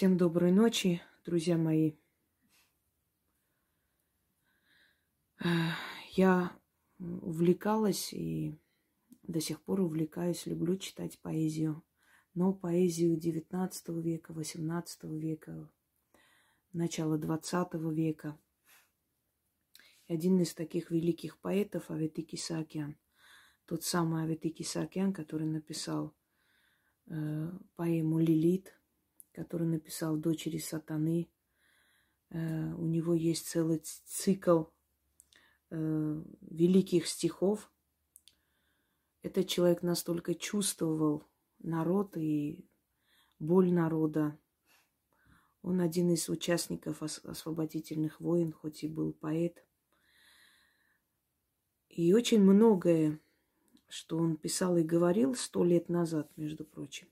Всем доброй ночи, друзья мои. Я увлекалась и до сих пор увлекаюсь, люблю читать поэзию. Но поэзию XIX века, XVIII века, начала XX века. Один из таких великих поэтов Аветики Саакян, тот самый Аветики Саакян, который написал э, поэму «Лилит», который написал «Дочери сатаны». Э, у него есть целый цикл э, великих стихов. Этот человек настолько чувствовал народ и боль народа. Он один из участников освободительных войн, хоть и был поэт. И очень многое, что он писал и говорил сто лет назад, между прочим,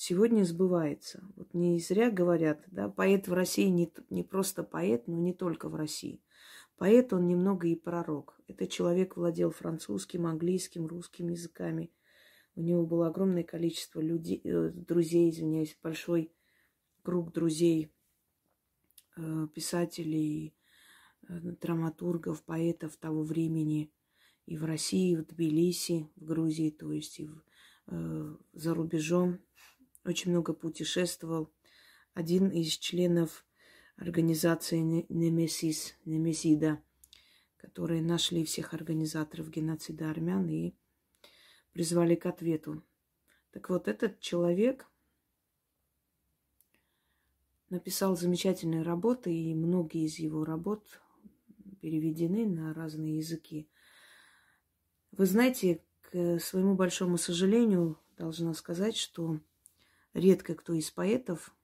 сегодня сбывается. Вот не зря говорят, да, поэт в России не, не просто поэт, но не только в России. Поэт, он немного и пророк. Этот человек владел французским, английским, русским языками. У него было огромное количество людей, э, друзей, извиняюсь, большой круг друзей, э, писателей, э, драматургов, поэтов того времени и в России, и в Тбилиси, в Грузии, то есть и в, за рубежом очень много путешествовал. Один из членов организации Немесис, Немесида, которые нашли всех организаторов геноцида армян и призвали к ответу. Так вот, этот человек написал замечательные работы, и многие из его работ переведены на разные языки. Вы знаете, к своему большому сожалению, должна сказать, что редко кто из поэтов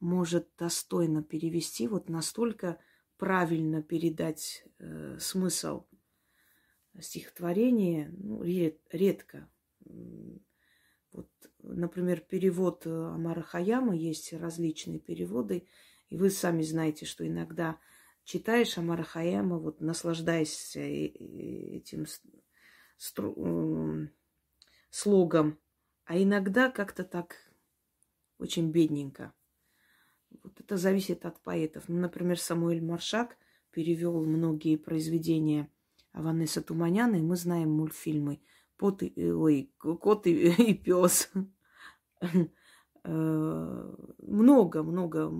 может достойно перевести, вот настолько правильно передать э, смысл стихотворения, ну, ред, редко. Вот, например, перевод Амара Хаяма, есть различные переводы, и вы сами знаете, что иногда читаешь Амара Хаяма, вот наслаждаешься этим стру- слогом, а иногда как-то так очень бедненько. Вот это зависит от поэтов. Ну, например, Самуэль Маршак перевел многие произведения Аванеса Туманяна, и мы знаем мультфильмы «Пот и, ой, «Кот и, и пес». Много-много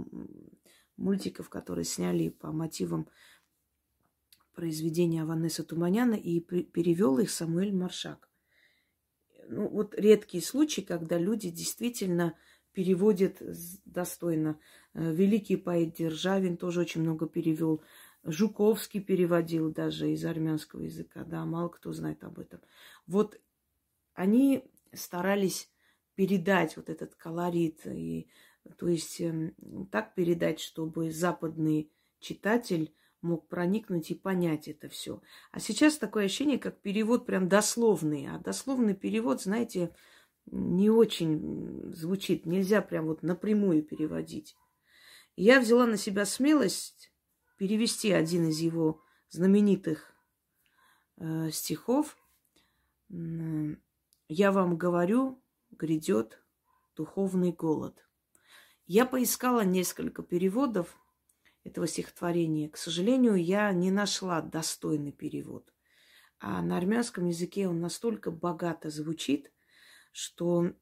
мультиков, которые сняли по мотивам произведения Аванеса Туманяна, и перевел их Самуэль Маршак. Ну, вот редкие случаи, когда люди действительно переводит достойно. Э, великий поэт Державин тоже очень много перевел. Жуковский переводил даже из армянского языка, да, мало кто знает об этом. Вот они старались передать вот этот колорит, и, то есть эм, так передать, чтобы западный читатель мог проникнуть и понять это все. А сейчас такое ощущение, как перевод прям дословный. А дословный перевод, знаете, не очень звучит. Нельзя прям вот напрямую переводить. я взяла на себя смелость перевести один из его знаменитых э, стихов. Я вам говорю, грядет духовный голод. Я поискала несколько переводов этого стихотворения. К сожалению, я не нашла достойный перевод. А на армянском языке он настолько богато звучит – что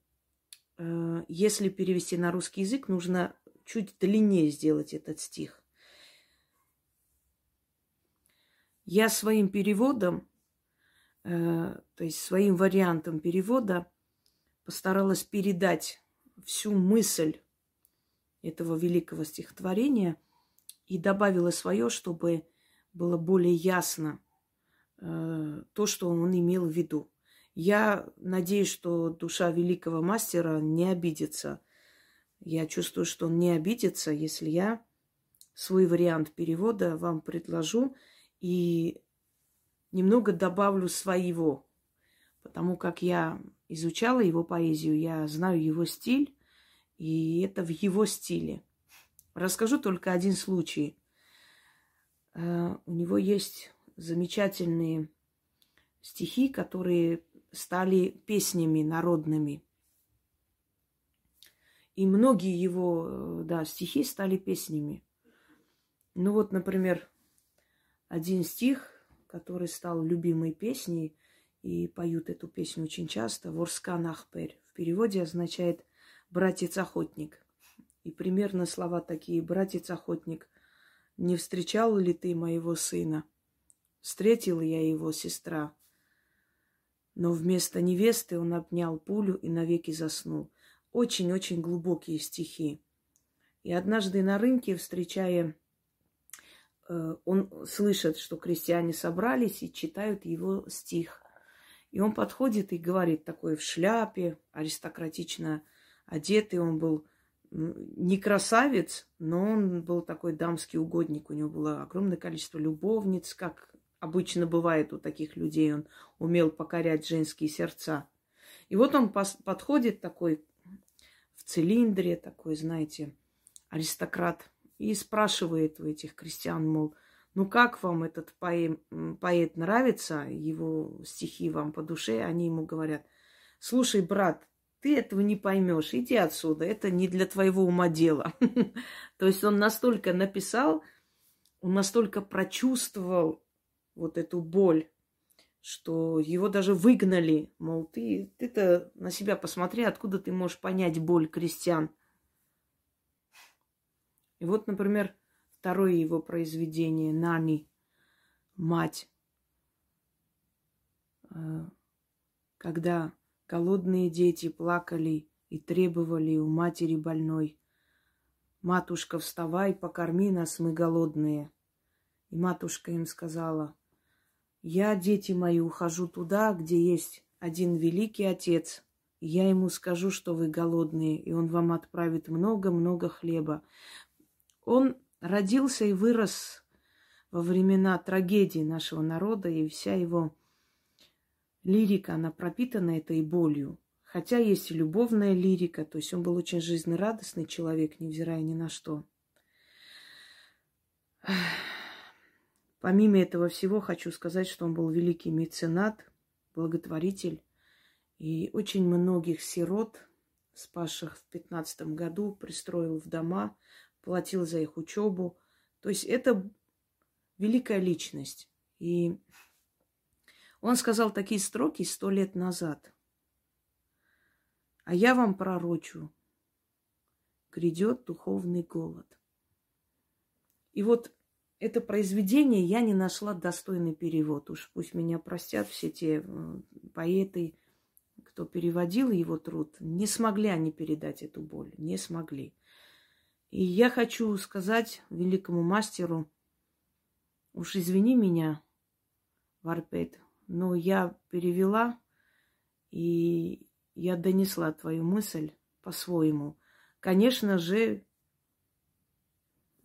э, если перевести на русский язык, нужно чуть длиннее сделать этот стих. Я своим переводом, э, то есть своим вариантом перевода постаралась передать всю мысль этого великого стихотворения и добавила свое, чтобы было более ясно э, то, что он имел в виду. Я надеюсь, что душа великого мастера не обидится. Я чувствую, что он не обидится, если я свой вариант перевода вам предложу и немного добавлю своего. Потому как я изучала его поэзию, я знаю его стиль, и это в его стиле. Расскажу только один случай. Э, у него есть замечательные стихи, которые стали песнями народными. И многие его, э, да, стихи стали песнями. Ну вот, например, один стих, который стал любимой песней, и поют эту песню очень часто, «Ворскан Ахпер». В переводе означает «братец-охотник». И примерно слова такие «братец-охотник». «Не встречал ли ты моего сына?» Встретила я его, сестра. Но вместо невесты он обнял пулю и навеки заснул. Очень-очень глубокие стихи. И однажды на рынке, встречая, э, он слышит, что крестьяне собрались и читают его стих. И он подходит и говорит, такой в шляпе, аристократично одетый, он был не красавец, но он был такой дамский угодник. У него было огромное количество любовниц, как обычно бывает у таких людей. Он умел покорять женские сердца. И вот он подходит такой в цилиндре, такой, знаете, аристократ, и спрашивает у этих крестьян, мол, ну как вам этот поэм, поэт нравится, его стихи вам по душе, они ему говорят, слушай, брат, ты этого не поймешь, иди отсюда, это не для твоего ума дело. То есть он настолько написал, он настолько прочувствовал вот эту боль, что его даже выгнали. Мол, ты, ты-то на себя посмотри, откуда ты можешь понять боль крестьян. И вот, например, второе его произведение «Нани», «Мать», э, когда голодные дети плакали и требовали у матери больной. «Матушка, вставай, покорми нас, мы голодные». И матушка им сказала, «Я, дети мои, ухожу туда, где есть один великий отец. Я ему скажу, что вы голодные, и он вам отправит много-много хлеба. Он родился и вырос во времена трагедии нашего народа, и вся его лирика, она пропитана этой болью. Хотя есть и любовная лирика, то есть он был очень жизнерадостный человек, невзирая ни на что. Помимо этого всего, хочу сказать, что он был великий меценат, благотворитель. И очень многих сирот, спасших в 15 году, пристроил в дома, платил за их учебу. То есть это великая личность. И он сказал такие строки сто лет назад. А я вам пророчу, грядет духовный голод. И вот это произведение я не нашла достойный перевод. Уж пусть меня простят все те э, поэты, кто переводил его труд. Не смогли они передать эту боль, не смогли. И я хочу сказать великому мастеру, уж извини меня, Варпет, но я перевела, и я донесла твою мысль по-своему. Конечно же,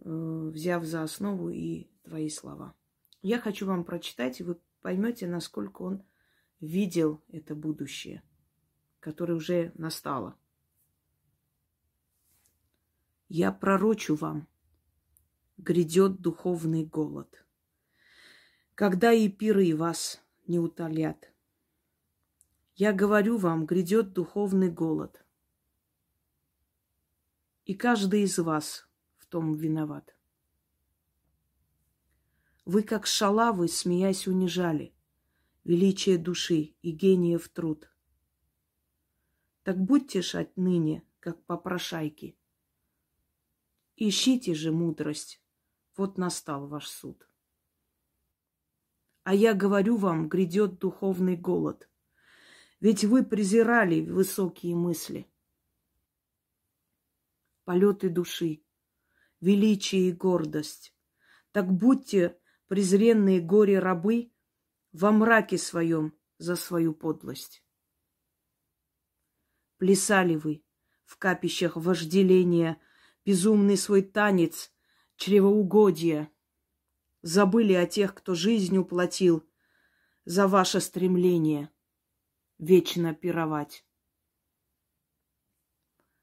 взяв за основу и твои слова. Я хочу вам прочитать, и вы поймете, насколько он видел это будущее, которое уже настало. Я пророчу вам, грядет духовный голод. Когда и пиры вас не утолят. Я говорю вам, грядет духовный голод. И каждый из вас в том виноват. Вы, как шалавы, смеясь, унижали величие души и гениев труд. Так будьте ж отныне, как попрошайки – Ищите же мудрость, вот настал ваш суд. А я говорю вам, грядет духовный голод. Ведь вы презирали высокие мысли. Полеты души, величие и гордость. Так будьте, презренные горе-рабы, во мраке своем за свою подлость. Плясали вы в капищах вожделения безумный свой танец чревоугодия. Забыли о тех, кто жизнь уплатил за ваше стремление вечно пировать.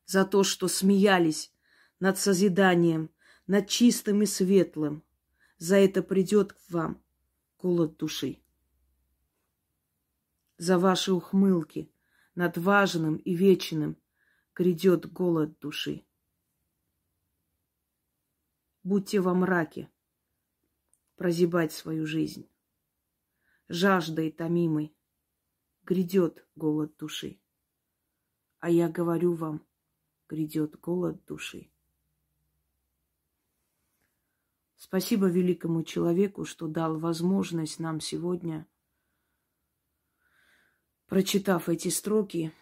За то, что смеялись над созиданием, над чистым и светлым. За это придет к вам голод души. За ваши ухмылки над важным и вечным, грядет голод души. Будьте во мраке, прозябать свою жизнь. Жаждой томимой грядет голод души. А я говорю вам, грядет голод души. Спасибо великому человеку, что дал возможность нам сегодня, прочитав эти строки,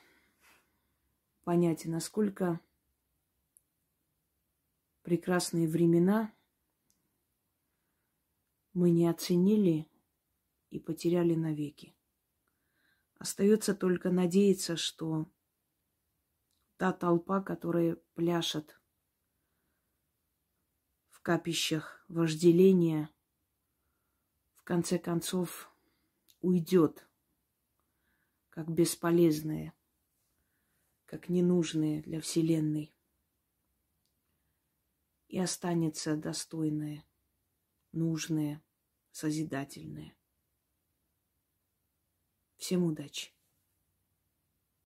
понять, насколько прекрасные времена мы не оценили и потеряли навеки. Остается только надеяться, что та толпа, которая пляшет в капищах вожделения, в конце концов уйдет, как бесполезная, как ненужная для Вселенной, и останется достойное, нужное, созидательное. Всем удачи!